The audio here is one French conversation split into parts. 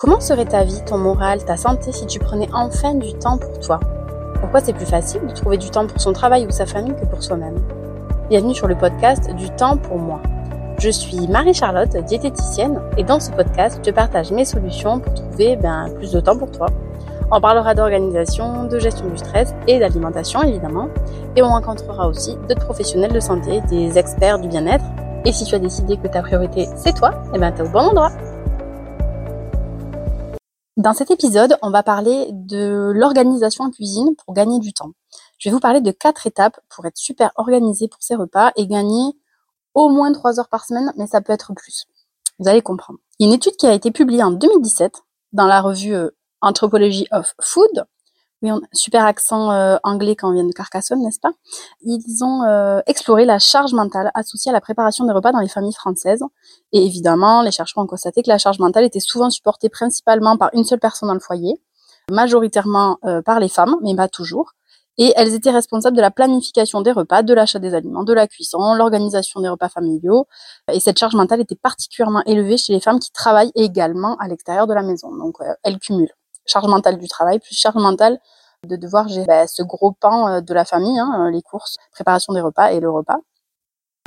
Comment serait ta vie, ton moral, ta santé si tu prenais enfin du temps pour toi? Pourquoi c'est plus facile de trouver du temps pour son travail ou sa famille que pour soi-même? Bienvenue sur le podcast Du temps pour moi. Je suis Marie-Charlotte, diététicienne, et dans ce podcast, je partage mes solutions pour trouver ben, plus de temps pour toi. On parlera d'organisation, de gestion du stress et d'alimentation évidemment, et on rencontrera aussi d'autres professionnels de santé, des experts du bien-être. Et si tu as décidé que ta priorité c'est toi, eh ben t'es au bon endroit. Dans cet épisode, on va parler de l'organisation en cuisine pour gagner du temps. Je vais vous parler de quatre étapes pour être super organisé pour ses repas et gagner au moins trois heures par semaine, mais ça peut être plus. Vous allez comprendre. Une étude qui a été publiée en 2017 dans la revue euh, Anthropology of Food oui, on, super accent euh, anglais quand on vient de Carcassonne, n'est-ce pas? Ils ont euh, exploré la charge mentale associée à la préparation des repas dans les familles françaises. Et évidemment, les chercheurs ont constaté que la charge mentale était souvent supportée principalement par une seule personne dans le foyer, majoritairement euh, par les femmes, mais pas toujours. Et elles étaient responsables de la planification des repas, de l'achat des aliments, de la cuisson, l'organisation des repas familiaux. Et cette charge mentale était particulièrement élevée chez les femmes qui travaillent également à l'extérieur de la maison. Donc, elles cumulent charge mentale du travail, plus charge mentale de devoir gérer bah, ce gros pan euh, de la famille, hein, euh, les courses, préparation des repas et le repas.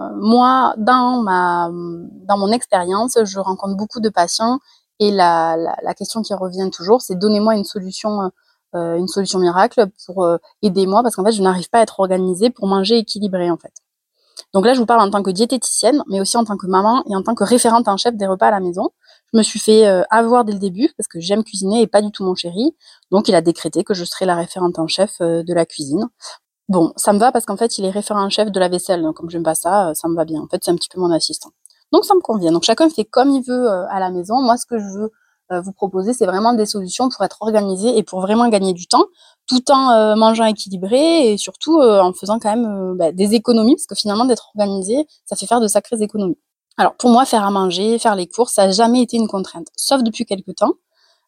Euh, moi, dans ma dans mon expérience, je rencontre beaucoup de patients et la, la, question qui revient toujours, c'est donnez-moi une solution une solution miracle pour aider moi parce qu'en fait je n'arrive pas à être organisée pour manger équilibré en fait. Donc là je vous parle en tant que diététicienne mais aussi en tant que maman et en tant que référente en chef des repas à la maison. Je me suis fait euh, avoir dès le début parce que j'aime cuisiner et pas du tout mon chéri. Donc il a décrété que je serais la référente en chef euh, de la cuisine. Bon, ça me va parce qu'en fait il est référent en chef de la vaisselle. Donc comme j'aime pas ça, euh, ça me va bien. En fait c'est un petit peu mon assistant. Donc ça me convient. Donc chacun fait comme il veut à la maison. Moi ce que je veux vous proposer, c'est vraiment des solutions pour être organisé et pour vraiment gagner du temps, tout en mangeant équilibré et surtout en faisant quand même bah, des économies, parce que finalement d'être organisé, ça fait faire de sacrées économies. Alors pour moi, faire à manger, faire les courses, ça n'a jamais été une contrainte, sauf depuis quelques temps.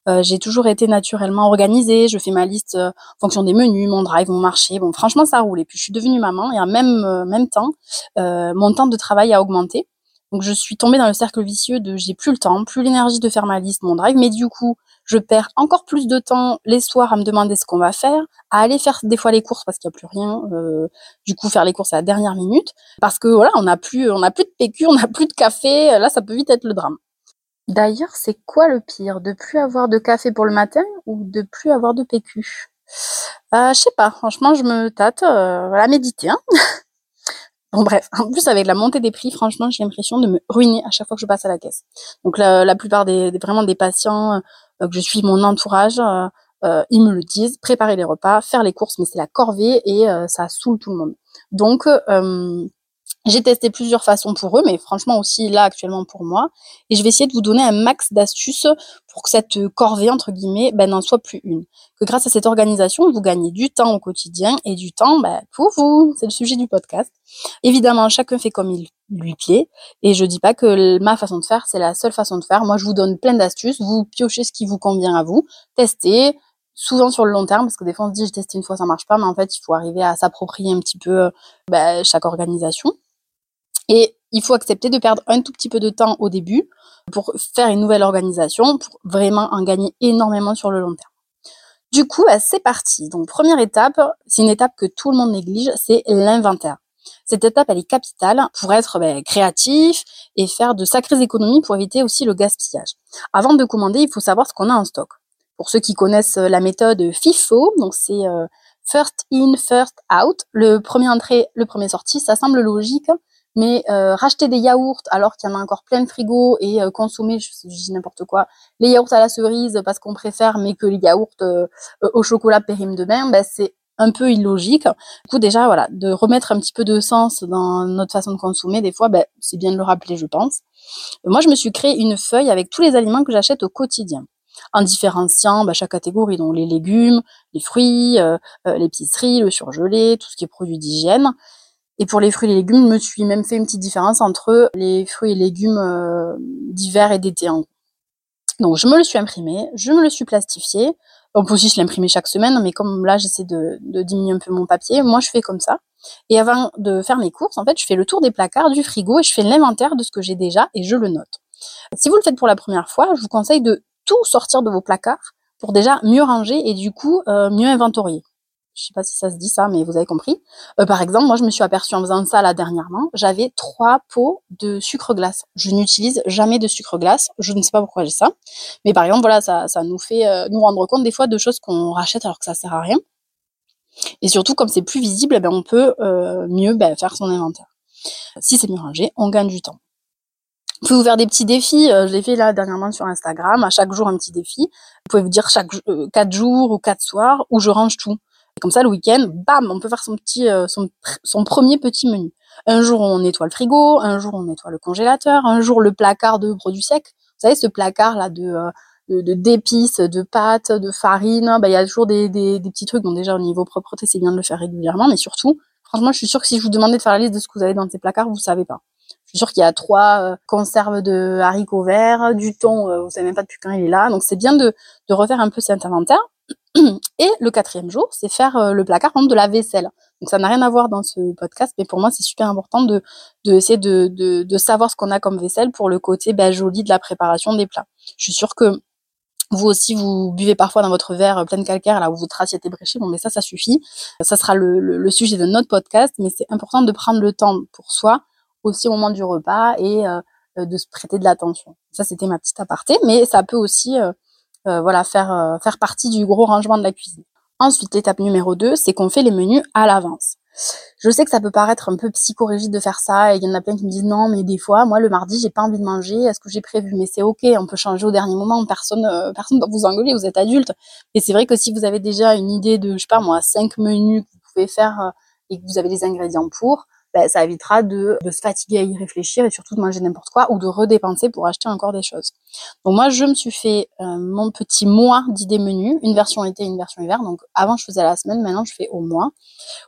Euh, j'ai toujours été naturellement organisée, je fais ma liste euh, en fonction des menus, mon drive, mon marché. Bon, franchement, ça roule. Et puis je suis devenue maman et en même euh, même temps, mon temps de travail a augmenté. Donc je suis tombée dans le cercle vicieux de j'ai plus le temps, plus l'énergie de faire ma liste, mon drive, mais du coup, je perds encore plus de temps les soirs à me demander ce qu'on va faire, à aller faire des fois les courses parce qu'il n'y a plus rien, euh, du coup faire les courses à la dernière minute, parce que voilà, on n'a plus, plus de PQ, on n'a plus de café, là ça peut vite être le drame. D'ailleurs, c'est quoi le pire, de plus avoir de café pour le matin ou de plus avoir de PQ? Euh, Je sais pas, franchement, je me tâte, euh, à méditer. Hein Bon bref, en plus avec la montée des prix, franchement, j'ai l'impression de me ruiner à chaque fois que je passe à la caisse. Donc la, plupart des, vraiment des patients euh, que je suis, mon entourage, euh, euh, ils me le disent, préparer les repas, faire les courses, mais c'est la corvée et ça saoule tout le monde. Donc j'ai testé plusieurs façons pour eux, mais franchement aussi là actuellement pour moi. Et je vais essayer de vous donner un max d'astuces pour que cette corvée, entre guillemets, ben, n'en soit plus une. Que grâce à cette organisation, vous gagnez du temps au quotidien et du temps ben, pour vous. C'est le sujet du podcast. Évidemment, chacun fait comme il lui plaît. Et je dis pas que ma façon de faire, c'est la seule façon de faire. Moi, je vous donne plein d'astuces. Vous piochez ce qui vous convient à vous. Testez souvent sur le long terme, parce que des fois on se dit j'ai testé une fois ça marche pas, mais en fait il faut arriver à s'approprier un petit peu ben, chaque organisation. Et il faut accepter de perdre un tout petit peu de temps au début pour faire une nouvelle organisation, pour vraiment en gagner énormément sur le long terme. Du coup, bah, c'est parti. Donc, première étape, c'est une étape que tout le monde néglige, c'est l'inventaire. Cette étape, elle est capitale pour être bah, créatif et faire de sacrées économies pour éviter aussi le gaspillage. Avant de commander, il faut savoir ce qu'on a en stock. Pour ceux qui connaissent la méthode FIFO, donc c'est euh, first in, first out, le premier entrée, le premier sorti, ça semble logique, mais euh, racheter des yaourts alors qu'il y en a encore plein de frigo et euh, consommer, je, dis n'importe quoi, les yaourts à la cerise parce qu'on préfère, mais que les yaourts euh, au chocolat périment de bain, ben, c'est un peu illogique. Du coup, déjà, voilà, de remettre un petit peu de sens dans notre façon de consommer, des fois, ben, c'est bien de le rappeler, je pense. Moi, je me suis créé une feuille avec tous les aliments que j'achète au quotidien en différenciant bah, chaque catégorie, donc les légumes, les fruits, euh, l'épicerie, le surgelé, tout ce qui est produits d'hygiène. Et pour les fruits et légumes, je me suis même fait une petite différence entre les fruits et légumes euh, d'hiver et d'été. Donc je me le suis imprimé, je me le suis plastifié. On peut aussi l'imprimer chaque semaine, mais comme là j'essaie de, diminuer un peu mon papier, moi je fais comme ça. Et avant de faire mes courses, en fait, je fais le tour des placards, du frigo, et je fais l'inventaire de ce que j'ai déjà et je le note. Si vous le faites pour la première fois, je vous conseille de tout sortir de vos placards pour déjà mieux ranger et du coup mieux inventorier je sais pas si ça se dit ça, mais vous avez compris. Euh, par exemple, moi, je me suis aperçue en faisant ça là dernièrement, j'avais trois pots de sucre glace. Je n'utilise jamais de sucre glace. Je ne sais pas pourquoi j'ai ça, mais par exemple, voilà, ça, ça nous fait euh, nous rendre compte des fois de choses qu'on rachète alors que ça sert à rien. Et surtout, comme c'est plus visible, eh ben, on peut euh, mieux ben, faire son inventaire. Si c'est mieux rangé, on gagne du temps. Vous pouvez vous faire des petits défis. je l'ai fait là dernièrement sur Instagram. À chaque jour, un petit défi. Vous pouvez vous dire chaque quatre jours ou quatre soirs où je range tout. Comme ça, le week-end, bam, on peut faire son petit, euh, son, premier petit menu. Un jour, on nettoie le frigo, un jour, on nettoie le congélateur, un jour, le placard de produits secs. Vous savez, ce placard là de euh, d'épices, de, pâtes, de farine, bah, il y a toujours des, petits trucs. Donc déjà, au niveau propreté, c'est bien de le faire régulièrement, mais surtout, franchement, je suis sûre que si je vous demandais de faire la liste de ce que vous avez dans ces placards, vous savez pas. Je suis sûre qu'il y a trois euh, conserves de haricots verts, du thon, vous savez même pas depuis quand il est là. Donc c'est bien de, de refaire un peu cet inventaire. Et le quatrième jour, c'est faire euh, le placard, de la vaisselle. Donc ça n'a rien à voir dans ce podcast, mais pour moi, c'est super important de, de de, de, de savoir ce qu'on a comme vaisselle pour le côté ben, joli de la préparation des plats. Je suis sûre que vous aussi, vous buvez parfois dans votre verre plein de calcaire, là où votre assiette est bréchée. Bon, mais ça, ça suffit. Ça sera le, le, sujet de notre podcast, mais c'est important de prendre le temps pour soi, aussi au moment du repas, et euh, de se prêter de l'attention. Ça, c'était ma petite aparté, mais ça peut aussi euh, euh, voilà, faire, euh, faire partie du gros rangement de la cuisine. Ensuite, l'étape numéro 2, c'est qu'on fait les menus à l'avance. Je sais que ça peut paraître un peu psychorigide de faire ça, et il y en a plein qui me disent non, mais des fois, moi le mardi, j'ai pas envie de manger, est-ce que j'ai prévu? Mais c'est ok, on peut changer au dernier moment, personne, euh, personne doit vous engueuler, vous êtes adulte. Et c'est vrai que si vous avez déjà une idée de, je sais pas moi, cinq menus que vous pouvez faire et que vous avez les ingrédients pour, ben, ça évitera de, de, se fatiguer à y réfléchir et surtout de manger n'importe quoi ou de redépenser pour acheter encore des choses. Donc moi, je me suis fait euh, mon petit mois d'idées menus, une version été, une version hiver. Donc avant, je faisais la semaine, maintenant, je fais au mois,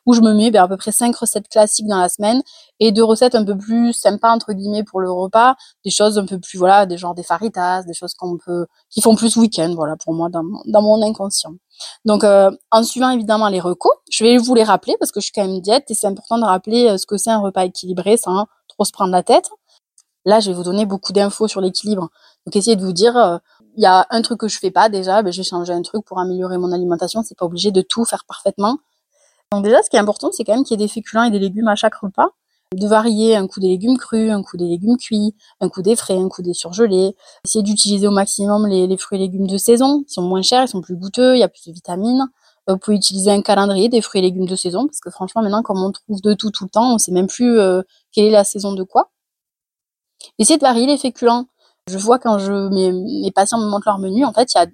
où je me mets ben, à peu près cinq recettes classiques dans la semaine et deux recettes un peu plus sympas entre guillemets pour le repas, des choses un peu plus voilà, des genres des faritas, des choses qu'on peut, qui font plus week-end, voilà, pour moi dans, dans mon inconscient. Donc, euh, en suivant évidemment les recos, je vais vous les rappeler parce que je suis quand même diète et c'est important de rappeler euh, ce que c'est un repas équilibré sans trop se prendre la tête. Là, je vais vous donner beaucoup d'infos sur l'équilibre. Donc, essayez de vous dire, euh, il y a un truc que je fais pas déjà, ben, je vais un truc pour améliorer mon alimentation. C'est pas obligé de tout faire parfaitement. Donc déjà, ce qui est important, c'est quand même qu'il y ait des féculents et des légumes à chaque repas de varier un coup des légumes crus, un coup des légumes cuits, un coup des frais, un coup des surgelés. Essayer d'utiliser au maximum les, fruits et légumes de saison. Ils sont moins chers, ils sont plus goûteux, il y a plus de vitamines. Euh, vous pouvez utiliser un calendrier des fruits et légumes de saison parce que franchement maintenant comme on trouve de tout tout le temps, on sait même plus euh, quelle est la saison de quoi. Essayez de varier les féculents. Je vois quand je mes, patients me montrent leur menu, en fait, il y a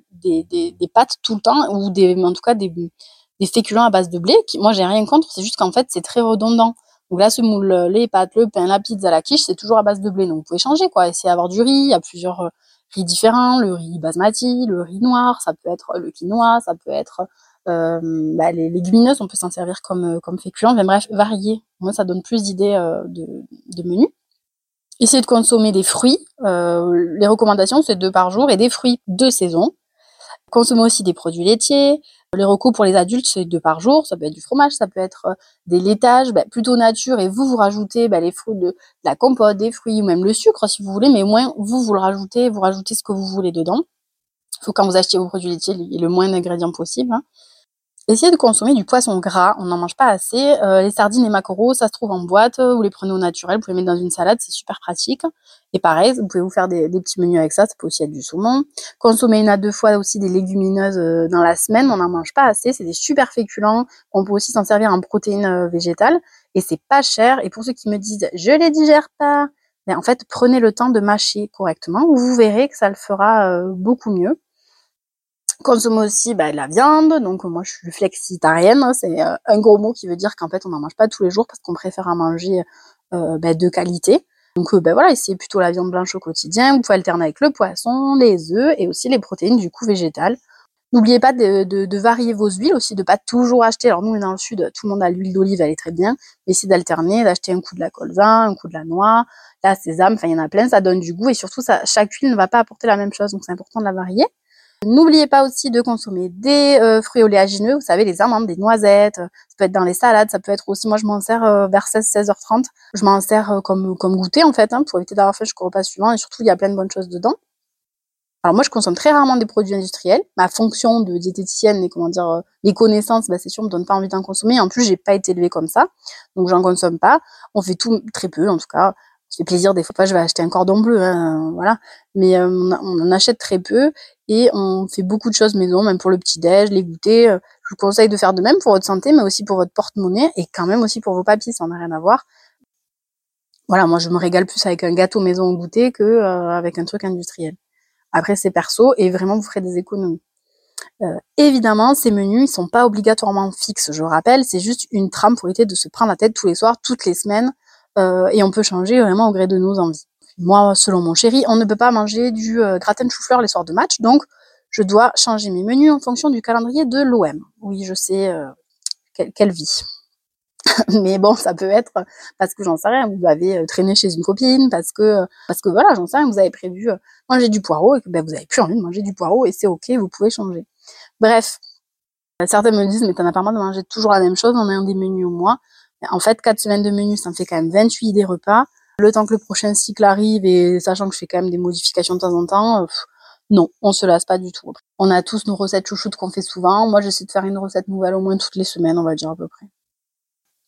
des, pâtes tout le temps ou des en tout cas des, des féculents à base de blé. Qui, moi, j'ai rien contre, c'est juste qu'en fait, c'est très redondant. Donc là, ce moule, les pâtes, le pain, la pizza, la quiche, c'est toujours à base de blé. Donc vous pouvez changer, quoi. Essayer d'avoir du riz. Il y a plusieurs euh, riz différents. Le riz basmati, le riz noir, ça peut être le quinoa, ça peut être euh, bah, les légumineuses. On peut s'en servir comme euh, comme. Mais bref, varier. Moi, ça donne plus d'idées de, de menus. Essayez de consommer des fruits. les recommandations, c'est deux par jour et des fruits de saison. Consommez aussi des produits laitiers, les recours pour les adultes, c'est deux par jour. Ça peut être du fromage, ça peut être euh, des laitages, bah, plutôt nature. Et vous, vous rajoutez bah, les fruits de, la compote, des fruits ou même le sucre si vous voulez. Mais au moins, vous, vous le rajoutez, vous rajoutez ce que vous voulez dedans. Il faut quand vous achetez vos produits laitiers, il y ait le moins d'ingrédients possible. Hein. Essayez de consommer du poisson gras, on n'en mange pas assez. Euh, les sardines et maquereaux, ça se trouve en boîte, euh, vous les prenez au naturel, vous pouvez les mettre dans une salade, c'est super pratique. Et pareil, vous pouvez vous faire des, petits menus avec ça, ça peut aussi être du saumon. Consommer une à deux fois aussi des légumineuses euh, dans la semaine, on n'en mange pas assez, c'est des super féculents, on peut aussi s'en servir en protéines végétales, et c'est pas cher. Et pour ceux qui me disent « je les digère pas », ben en fait, prenez le temps de mâcher correctement, vous verrez que ça le fera beaucoup mieux consomme aussi bah, de la viande. Donc moi je suis flexitarienne, hein, c'est euh, un gros mot qui veut dire qu'en fait on n'en mange pas tous les jours parce qu'on préfère en manger euh, bah, de qualité. Donc euh, bah, voilà, essayez plutôt la viande blanche au quotidien. Vous pouvez alterner avec le poisson, les œufs et aussi les protéines du coup végétales. N'oubliez pas de, varier vos huiles aussi, de pas toujours acheter. Alors nous, dans le sud, tout le monde a l'huile d'olive, elle est très bien. Mais essayez d'alterner, d'acheter un coup de la colza, un coup de la noix, la sésame. Enfin, il y en a plein, ça donne du goût et surtout, chaque huile ne va pas apporter la même chose. Donc c'est important de la varier. N'oubliez pas aussi de consommer des euh, fruits oléagineux, vous savez, les amandes, des noisettes, ça peut être dans les salades, ça peut être aussi, moi je m'en sers euh, vers 16-16h30, je m'en sers euh, comme, comme goûter en fait, hein, pour éviter d'avoir fait jusqu'au repas suivant, et surtout il y a plein de bonnes choses dedans. Alors moi, je consomme très rarement des produits industriels. Ma fonction de diététicienne et comment dire, euh, les connaissances, bah, c'est sûr, me donne pas envie d'en consommer. En plus, j'ai pas été élevée comme ça, donc j'en consomme pas. On fait tout très peu, en tout cas. Fait plaisir des fois. Je vais acheter un cordon bleu, hein, voilà. Mais euh, on, en achète très peu et on fait beaucoup de choses maison, même pour le petit déj, les goûters. Je vous conseille de faire de même pour votre santé, mais aussi pour votre porte-monnaie et quand même aussi pour vos papiers. Ça n'a rien à voir. Voilà, moi je me régale plus avec un gâteau maison au goûter que euh, avec un truc industriel. Après, c'est perso et vraiment, vous ferez des économies. Euh, évidemment, ces menus, ils sont pas obligatoirement fixes. Je rappelle, c'est juste une trame pour éviter de se prendre la tête tous les soirs, toutes les semaines, euh, et on peut changer vraiment au gré de nos envies. Moi, selon mon chéri, on ne peut pas manger du euh, gratin de chou-fleur les soirs de match, donc je dois changer mes menus en fonction du calendrier de l'OM. Oui, je sais, euh, quelle, vie. mais bon, ça peut être parce que j'en sais rien, vous avez euh, traîné chez une copine, parce que euh, parce que voilà, j'en sais rien, vous avez prévu euh, manger du poireau et que ben, vous avez plus envie de manger du poireau et c'est ok, vous pouvez changer. Bref, certains me disent mais t'en as pas marre de manger toujours la même chose en ayant des menus au mois. En fait, quatre semaines de menus, ça me fait quand même 28 des repas. Le temps que le prochain cycle arrive et sachant que je fais quand même des modifications de temps en temps, non, on se lasse pas du tout. On a tous nos recettes chouchoutes qu'on fait souvent. Moi, j'essaie de faire une recette nouvelle au moins toutes les semaines, on va dire à peu près.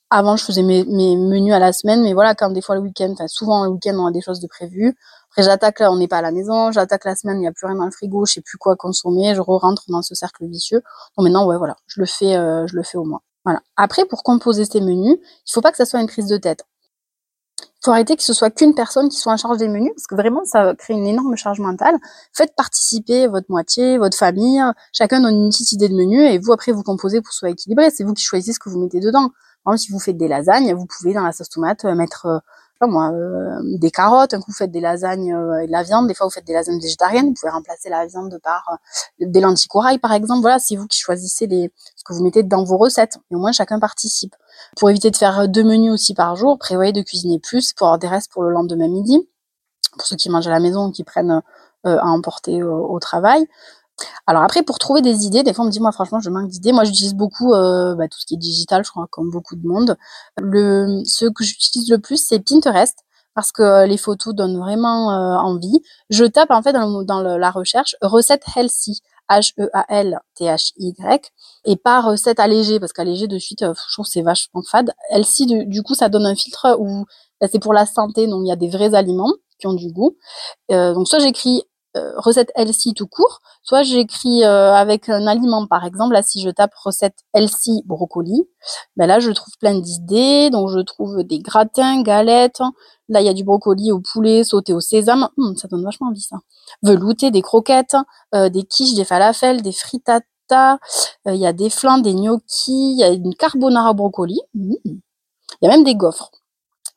Avant, je faisais mes, menus à la semaine, mais voilà, quand des fois le week-end, souvent le week-end, on a des choses de prévues. Après, j'attaque là, on n'est pas à la maison, j'attaque la semaine, il n'y a plus rien dans le frigo, je sais plus quoi consommer, je re-rentre dans ce cercle vicieux. Donc maintenant, ouais, voilà, je le fais, euh, je le fais au moins. Voilà. Après, pour composer ces menus, il faut pas que ça soit une prise de tête. Il faut arrêter que ce soit qu'une personne qui soit en charge des menus, parce que vraiment, ça crée une énorme charge mentale. Faites participer votre moitié, votre famille, chacun donne une petite idée de menu, et vous, après, vous composez pour que ce soit équilibré. C'est vous qui choisissez ce que vous mettez dedans. Par exemple, si vous faites des lasagnes, vous pouvez dans la sauce tomate euh, mettre euh, euh, des carottes, un coup vous faites des lasagnes et de la viande, des fois vous faites des lasagnes végétariennes, vous pouvez remplacer la viande par des lentilles corail par exemple. Voilà, c'est vous qui choisissez les, ce que vous mettez dans vos recettes. Et au moins chacun participe. Pour éviter de faire deux menus aussi par jour, prévoyez de cuisiner plus pour avoir des restes pour le lendemain midi. Pour ceux qui mangent à la maison ou qui prennent à emporter au travail. Alors après, pour trouver des idées, des fois on me dit moi franchement je manque d'idées. Moi j'utilise beaucoup euh, bah, tout ce qui est digital, je crois comme beaucoup de monde. Ce que j'utilise le plus c'est Pinterest parce que les photos donnent vraiment euh, envie. Je tape en fait dans, la recherche recette healthy. H-E-A-L-T-H-Y, et pas recette allégée, parce qu'allégée de suite, euh, je trouve c'est vachement fade. Healthy, du, du, coup, ça donne un filtre où bah, c'est pour la santé, donc il y a des vrais aliments qui ont du goût. Euh, donc soit j'écris euh, recette healthy tout court, soit j'écris euh, avec un aliment par exemple. Là, si je tape recette healthy brocoli, ben là je trouve plein d'idées. Donc je trouve des gratins, galettes. Là, il y a du brocoli au poulet sauté au sésame. Hum, ça donne vachement envie ça. Velouté, des croquettes, euh, des quiches, des falafels, des frittata. Il y a des flans, des gnocchis. Il y a une carbonara brocoli. Hum. Il y a même des gaufres.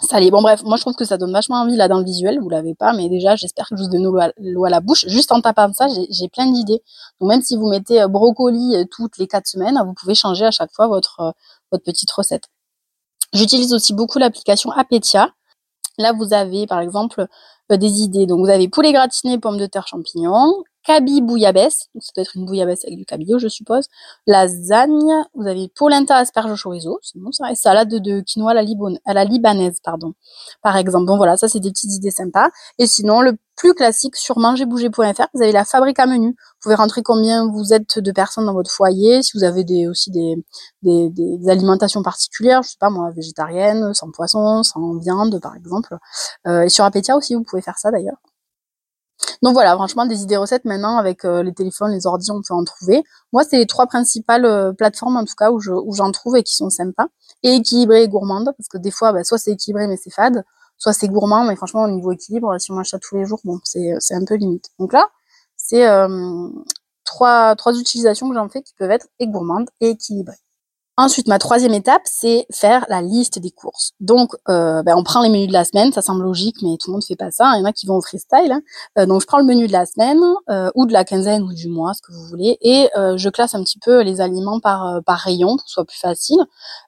Salé. Bon bref, moi je trouve que ça donne vachement envie là dans le visuel, vous l'avez pas, mais déjà j'espère que je vous donne l'eau à, la bouche. Juste en tapant ça, j'ai plein d'idées. Donc même si vous mettez euh, brocoli euh, toutes les quatre semaines, vous pouvez changer à chaque fois votre, euh, petite recette. J'utilise aussi beaucoup l'application Apetia. Là vous avez par exemple des idées. Donc vous avez poulet gratiné, pommes de terre, champignons, cabi bouillabaisse, ça doit être une bouillabaisse avec du cabillaud, je suppose. Lasagne, vous avez polenta, asperge chorizo, c'est bon ça, et salade de quinoa à la, libanaise, pardon. Par exemple, bon voilà, ça c'est des petites idées sympas. Et sinon, le plus classique sur mangerbouger.fr, vous avez la fabrique à menu. Vous pouvez rentrer combien vous êtes de personnes dans votre foyer, si vous avez des, aussi des, des, alimentations particulières, je sais pas moi, végétarienne, sans poisson, sans viande par exemple. Euh, et sur Apetia aussi, vous pouvez faire ça d'ailleurs. Donc voilà, franchement, des idées recettes maintenant avec euh, les téléphones, les ordi, on peut en trouver. Moi, c'est les trois principales euh, plateformes en tout cas où je où j'en trouve et qui sont sympas et équilibrées et gourmandes parce que des fois, bah, soit c'est équilibré mais c'est fade, soit c'est gourmand mais franchement au niveau équilibre, si on mange tous les jours, bon, c'est c'est un peu limite. Donc là, c'est euh, trois trois utilisations que j'en fais qui peuvent être et gourmandes et équilibrées. Ensuite, ma troisième étape, c'est faire la liste des courses. Donc, euh, ben, on prend les menus de la semaine, ça semble logique, mais tout le monde fait pas ça. Il y en a qui vont au freestyle. Hein. Euh, donc, je prends le menu de la semaine euh, ou de la quinzaine ou du mois, ce que vous voulez, et je classe un petit peu les aliments par par rayon pour que ce soit plus facile.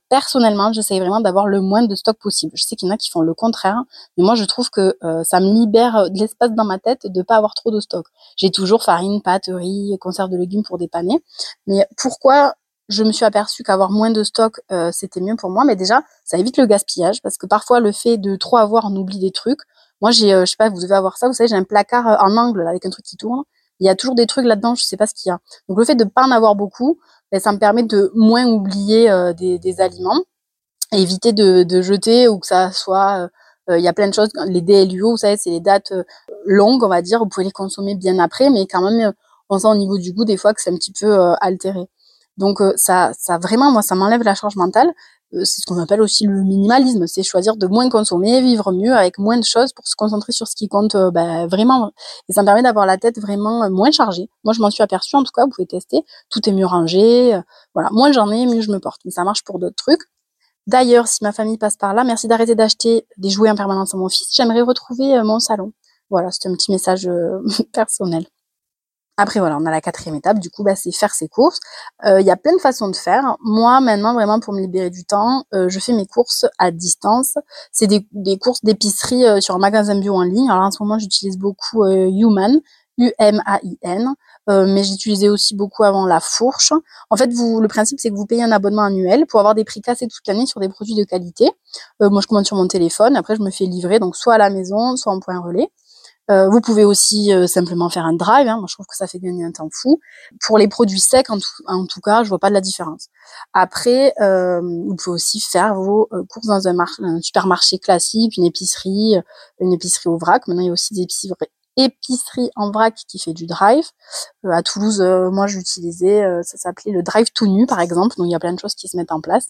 Personnellement, j'essaye vraiment d'avoir le moins de stock possible. Je sais qu'il y en a qui font le contraire, mais moi, je trouve que ça me libère de l'espace dans ma tête de pas avoir trop de stock. J'ai toujours farine, pâte, riz, conserve de légumes pour dépanner. Mais pourquoi je me suis aperçue qu'avoir moins de stock, euh, c'était mieux pour moi. Mais déjà, ça évite le gaspillage parce que parfois, le fait de trop avoir, on oublie des trucs. Moi, j'ai, euh, je sais pas, vous devez avoir ça. Vous savez, j'ai un placard euh, en angle avec un truc qui tourne. il y a toujours des trucs là-dedans, je sais pas ce qu'il y a. Donc le fait de pas en avoir beaucoup, ben, ça me permet de moins oublier euh, des, des, aliments, et éviter de, de, jeter ou que ça soit il y a plein de choses, les DLUO, vous savez, c'est les dates longues, on va dire, vous pouvez les consommer bien après, mais quand même, on sent au niveau du goût des fois que c'est un petit peu altéré. Donc ça, ça vraiment, moi, ça m'enlève la charge mentale. Euh, c'est ce qu'on appelle aussi le minimalisme, c'est choisir de moins consommer, vivre mieux avec moins de choses pour se concentrer sur ce qui compte euh, bah, vraiment. Et ça me permet d'avoir la tête vraiment euh, moins chargée. Moi, je m'en suis aperçue, en tout cas, vous pouvez tester. Tout est mieux rangé. voilà, moins j'en ai, mieux je me porte. Mais ça marche pour d'autres trucs. D'ailleurs, si ma famille passe par là, merci d'arrêter d'acheter des jouets en permanence à mon fils. J'aimerais retrouver mon salon. Voilà, c'est un petit message personnel. Après, voilà, on a la quatrième étape, du coup, bah, c'est faire ses courses. Euh, il y a plein de façons de faire. Moi, maintenant, vraiment, pour me libérer du temps, euh, je fais mes courses à distance. C'est des, des, courses d'épicerie euh, sur un magasin bio en ligne. Alors, en ce moment, j'utilise beaucoup Human, U-M-A-I-N, mais j'utilisais aussi beaucoup avant la fourche. En fait, vous, le principe, c'est que vous payez un abonnement annuel pour avoir des prix cassés toute l'année sur des produits de qualité. moi, je commande sur mon téléphone. Après, je me fais livrer, donc soit à la maison, soit en point relais. Euh, vous pouvez aussi euh, simplement faire un drive. Hein. Moi, je trouve que ça fait gagner un temps fou. Pour les produits secs, en tout, en tout cas, je vois pas de la différence. Après, euh, vous pouvez aussi faire vos courses dans un, un, supermarché classique, une épicerie, une épicerie au vrac. Maintenant, il y a aussi des épiceries, épiceries en vrac qui fait du drive. à Toulouse, moi, j'utilisais, ça s'appelait le drive tout nu, par exemple. Donc, il y a plein de choses qui se mettent en place.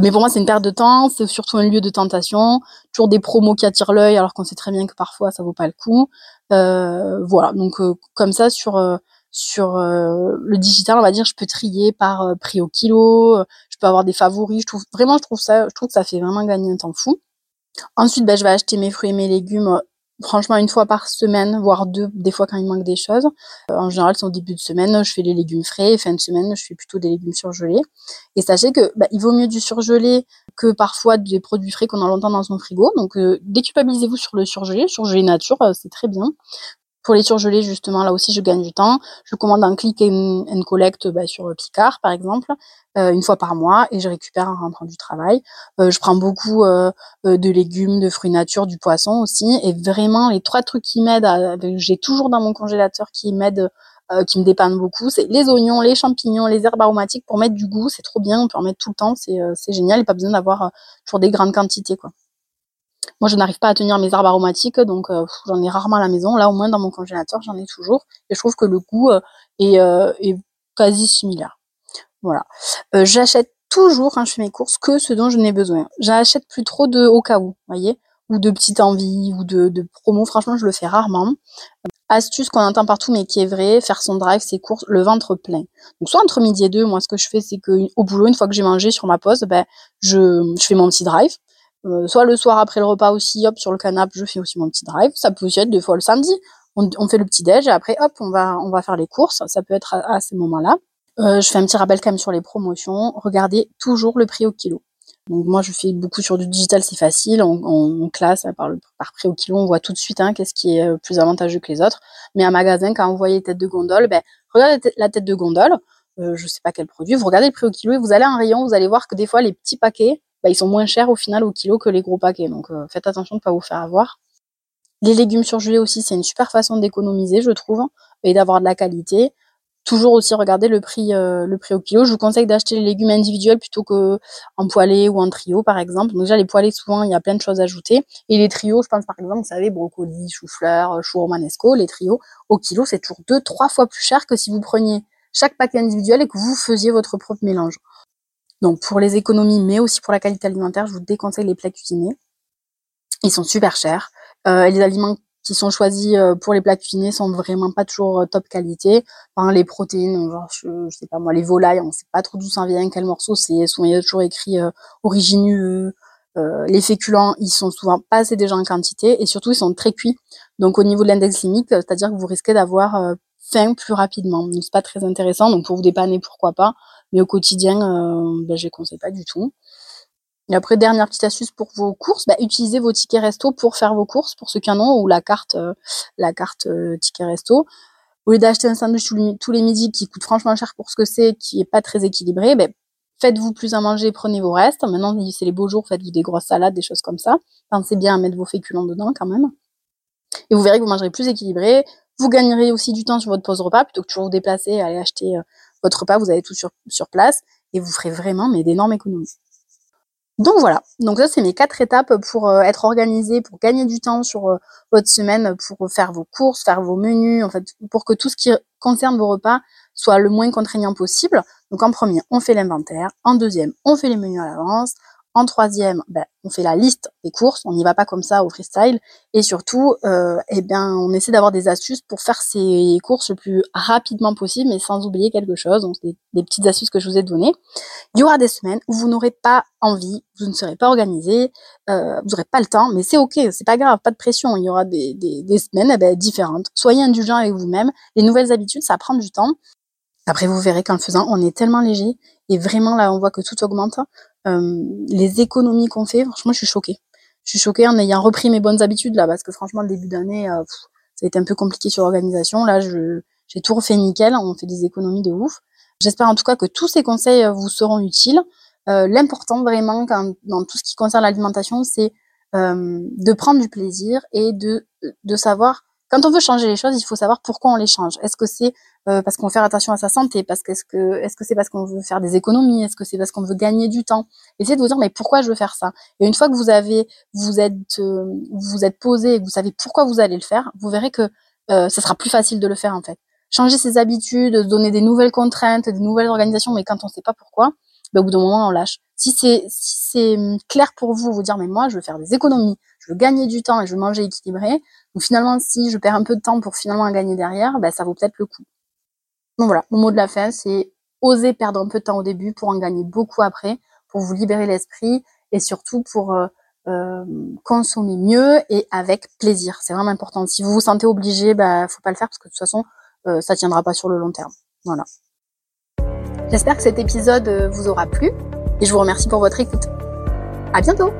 Mais pour moi, c'est une perte de temps, c'est surtout un lieu de tentation, toujours des promos qui attirent l'œil, alors qu'on sait très bien que parfois ça vaut pas le coup. Euh, voilà, donc euh, comme ça sur euh, sur euh, le digital, on va dire, je peux trier par prix au kilo, je peux avoir des favoris. Je trouve vraiment, je trouve ça, je trouve que ça fait vraiment gagner un temps fou. Ensuite, ben, je vais acheter mes fruits et mes légumes franchement une fois par semaine, voire deux, des fois quand il manque des choses. Euh, en général, c'est au début de semaine, je fais les légumes frais, fin de semaine, je fais plutôt des légumes surgelés. Et sachez que bah, il vaut mieux du surgelé que parfois des produits frais qu'on a longtemps dans son frigo. Donc euh, déculpabilisez-vous sur le surgelé, surgelé nature, euh, c'est très bien. Pour les surgelés, justement, là aussi, je gagne du temps. Je commande un click and, collect bah, sur Picard, par exemple, euh, une fois par mois, et je récupère en rentrant du travail. Euh, je prends beaucoup euh, de légumes, de fruits nature, du poisson aussi, et vraiment, les trois trucs qui m'aident, j'ai toujours dans mon congélateur qui m'aident, qui me dépannent beaucoup, c'est les oignons, les champignons, les herbes aromatiques pour mettre du goût, c'est trop bien, on peut en mettre tout le temps, c'est génial, et pas besoin d'avoir toujours des grandes quantités, quoi. Moi, je n'arrive pas à tenir mes herbes aromatiques, donc euh, j'en ai rarement à la maison. Là, au moins, dans mon congélateur, j'en ai toujours. Et je trouve que le goût euh, est, euh, est, quasi similaire. Voilà. J'achète toujours, quand je fais mes courses, que ce dont je n'ai besoin. J'achète plus trop de au cas où, voyez, ou de petites envies, ou de, de promos. Franchement, je le fais rarement. Astuce qu'on entend partout, mais qui est vrai, faire son drive, ses courses, le ventre plein. Donc, soit entre midi et deux, moi, ce que je fais, c'est que au boulot, une fois que j'ai mangé sur ma pause, ben, je, je fais mon petit drive. Euh, soit le soir après le repas aussi, hop, sur le canapé, je fais aussi mon petit drive. Ça peut aussi être deux fois le samedi. On, fait le petit déj et après, hop, on va, on va faire les courses. Ça peut être à, ces moments-là. Euh, je fais un petit rappel quand même sur les promotions. Regardez toujours le prix au kilo. Donc moi, je fais beaucoup sur du digital, c'est facile. On, classe par, le, prix au kilo, on voit tout de suite hein, qu'est-ce qui est euh, plus avantageux que les autres. Mais un magasin, quand vous voyez tête de gondole, ben, regardez la tête de gondole. Je sais pas quel produit. Vous regardez le prix au kilo et vous allez en rayon, vous allez voir que des fois les petits paquets, bah, ils sont moins chers au final au kilo que les gros paquets. Donc euh, faites attention de ne pas vous faire avoir. Les légumes surgelés aussi, c'est une super façon d'économiser, je trouve, et d'avoir de la qualité. Toujours aussi regarder le prix, euh, le prix au kilo. Je vous conseille d'acheter les légumes individuels plutôt que en poêlé ou en trio, par exemple. Donc déjà, les poêlés, souvent, il y a plein de choses à ajouter. Et les trios, je pense par exemple, vous savez, brocoli, chou-fleur, chou romanesco, les trios, au kilo, c'est toujours deux, trois fois plus cher que si vous preniez chaque paquet individuel et que vous faisiez votre propre mélange. Donc pour les économies, mais aussi pour la qualité alimentaire, je vous déconseille les plats cuisinés. Ils sont super chers. Euh, les aliments qui sont choisis euh, pour les plats cuisinés sont vraiment pas toujours euh, top qualité. Enfin, les protéines, genre, je, sais pas moi, les volailles, on sait pas trop d'où ça vient, quel morceau c'est. Souvent il y a toujours écrit euh, les féculents, ils sont souvent pas assez déjà en quantité et surtout ils sont très cuits. Donc au niveau de l'index glycémique, c'est-à-dire que vous risquez d'avoir faim plus rapidement. Donc c'est pas très intéressant. Donc pour vous dépanner, pourquoi pas. Mais au quotidien, ben, je les conseille pas du tout. Et après, dernière petite astuce pour vos courses, bah, utilisez vos tickets resto pour faire vos courses, pour ceux qui en ont, ou la carte, euh, la carte euh, ticket resto. Au lieu d'acheter un sandwich tous les midis qui coûte franchement cher pour ce que c'est, qui est pas très équilibré, ben, faites-vous plus à manger, prenez vos restes. Maintenant, c'est les beaux jours, faites-vous des grosses salades, des choses comme ça. Pensez bien à mettre vos féculents dedans quand même. Et vous verrez que vous mangerez plus équilibré, Vous gagnerez aussi du temps sur votre pause repas plutôt que toujours vous déplacer aller acheter votre repas. Vous avez tout sur, place et vous ferez vraiment mais d'énormes économies. Donc voilà, donc ça c'est mes quatre étapes pour euh, être organisé, pour gagner du temps sur euh, votre semaine, pour faire vos courses, faire vos menus, en fait, pour que tout ce qui concerne vos repas soit le moins contraignant possible. Donc en premier, on fait l'inventaire. En deuxième, on fait les menus à l'avance. En troisième, ben, on fait la liste des courses, on n'y va pas comme ça au freestyle. Et surtout, euh, eh bien, on essaie d'avoir des astuces pour faire ces courses le plus rapidement possible, mais sans oublier quelque chose. Donc, des, des petites astuces que je vous ai données. Il y aura des semaines où vous n'aurez pas envie, vous ne serez pas organisé, euh, vous n'aurez pas le temps, mais c'est ok, c'est pas grave, pas de pression. Il y aura des, semaines eh ben, différentes. Soyez indulgent avec vous-même. Les nouvelles habitudes, ça prend du temps. Après, vous verrez qu'en le faisant, on est tellement léger et vraiment là, on voit que tout augmente. Euh, les économies qu'on fait, franchement, je suis choquée. Je suis choquée en ayant repris mes bonnes habitudes là, parce que franchement, le début d'année, euh, ça a été un peu compliqué sur l'organisation. Là, je, j'ai tout refait nickel. On fait des économies de ouf. J'espère en tout cas que tous ces conseils euh, vous seront utiles. L'important vraiment quand, dans tout ce qui concerne l'alimentation, c'est euh, de prendre du plaisir et de, de savoir quand on veut changer les choses, il faut savoir pourquoi on les change. Est-ce que c'est euh, parce qu'on veut faire attention à sa santé? Parce que est-ce que est-ce que c'est parce qu'on veut faire des économies? Est-ce que c'est parce qu'on veut gagner du temps? Essayez de vous dire mais pourquoi je veux faire ça? Et une fois que vous avez vous êtes euh, vous êtes posé et que vous savez pourquoi vous allez le faire, vous verrez que euh, ça sera plus facile de le faire en fait. Changer ses habitudes, donner des nouvelles contraintes, des nouvelles organisations, mais quand on ne sait pas pourquoi, ben, au bout d'un moment on lâche. Si c'est si c'est hum, clair pour vous, vous dire mais moi je veux faire des économies, je veux gagner du temps et je veux manger équilibré, donc finalement, si je perds un peu de temps pour finalement gagner derrière, bah, ça vaut peut-être le coup. Donc voilà, mon mot de la fin, c'est oser perdre un peu de temps au début pour en gagner beaucoup après, pour vous libérer l'esprit et surtout pour euh, euh, consommer mieux et avec plaisir. C'est vraiment important. Si vous vous sentez obligé, bah faut pas le faire parce que de toute façon, euh, ça tiendra pas sur le long terme. Voilà. J'espère que cet épisode vous aura plu et je vous remercie pour votre écoute. À bientôt!